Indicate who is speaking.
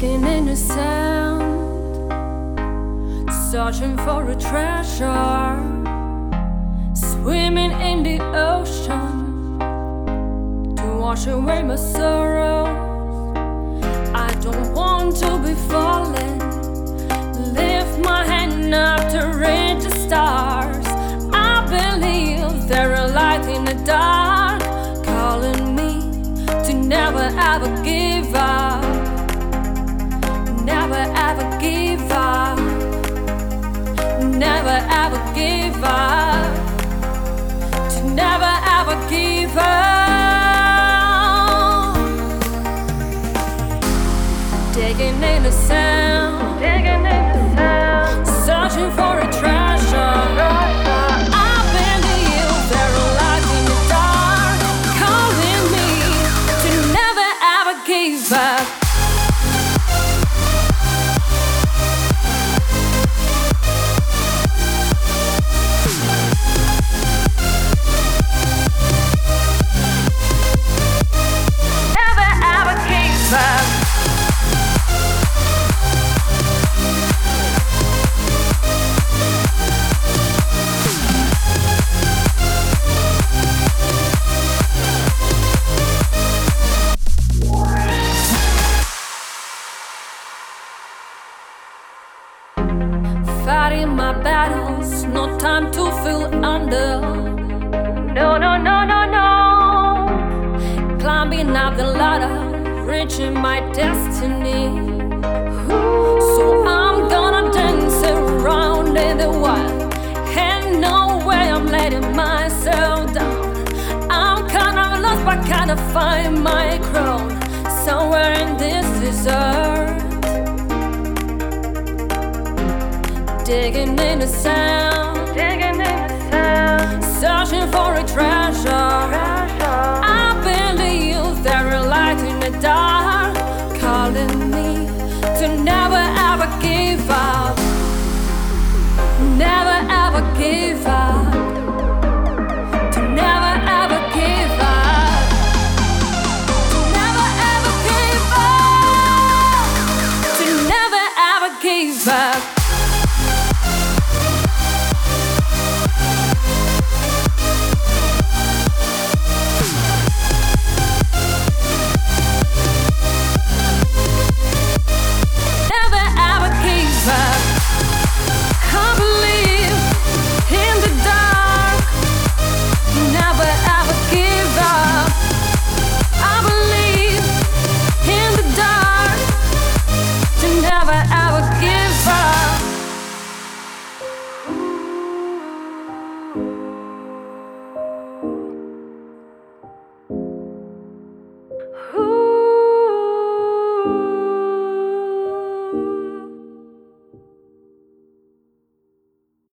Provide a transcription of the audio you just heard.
Speaker 1: digging in the sand, searching for a treasure, swimming in the ocean to wash away my sorrows. I don't want to be falling. Lift my hand up to reach the stars. I believe there are light in the dark, calling me to never ever give up. Never ever give up. To never ever give up. Digging in the sand, digging in the sand, searching for a treasure. I believe my battles, no time to feel under. No, no, no, no, no. Climbing up the ladder, reaching my destiny. So I'm gonna dance around in the wild. And no way I'm letting myself down. I'm kinda lost, but kinda find my crown somewhere in this desert. Digging in the sand, digging in the sand, searching for a treasure. I believe there are light in the dark,